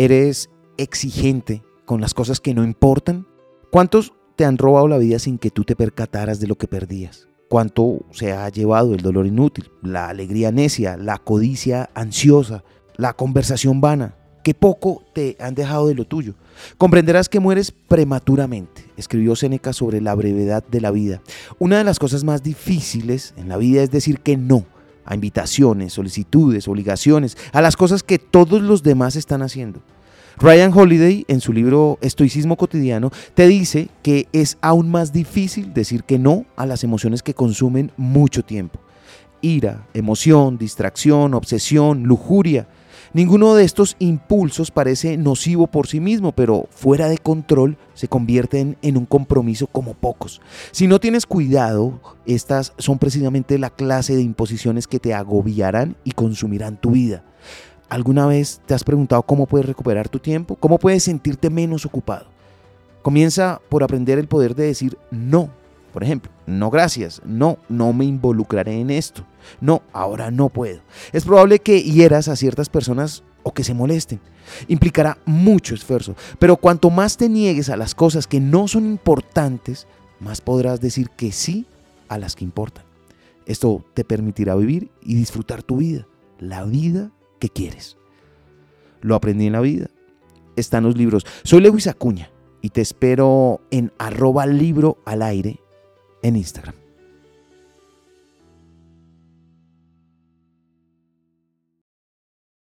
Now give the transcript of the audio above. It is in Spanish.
¿Eres exigente con las cosas que no importan? ¿Cuántos te han robado la vida sin que tú te percataras de lo que perdías? ¿Cuánto se ha llevado el dolor inútil, la alegría necia, la codicia ansiosa, la conversación vana? ¿Qué poco te han dejado de lo tuyo? Comprenderás que mueres prematuramente, escribió Séneca sobre la brevedad de la vida. Una de las cosas más difíciles en la vida es decir que no a invitaciones, solicitudes, obligaciones, a las cosas que todos los demás están haciendo. Ryan Holiday, en su libro Estoicismo cotidiano, te dice que es aún más difícil decir que no a las emociones que consumen mucho tiempo. Ira, emoción, distracción, obsesión, lujuria. Ninguno de estos impulsos parece nocivo por sí mismo, pero fuera de control se convierten en un compromiso como pocos. Si no tienes cuidado, estas son precisamente la clase de imposiciones que te agobiarán y consumirán tu vida. ¿Alguna vez te has preguntado cómo puedes recuperar tu tiempo? ¿Cómo puedes sentirte menos ocupado? Comienza por aprender el poder de decir no. Por ejemplo, no gracias, no, no me involucraré en esto, no, ahora no puedo. Es probable que hieras a ciertas personas o que se molesten. Implicará mucho esfuerzo, pero cuanto más te niegues a las cosas que no son importantes, más podrás decir que sí a las que importan. Esto te permitirá vivir y disfrutar tu vida, la vida que quieres. Lo aprendí en la vida. Está en los libros. Soy Lewis Acuña y te espero en arroba libro al aire en Instagram.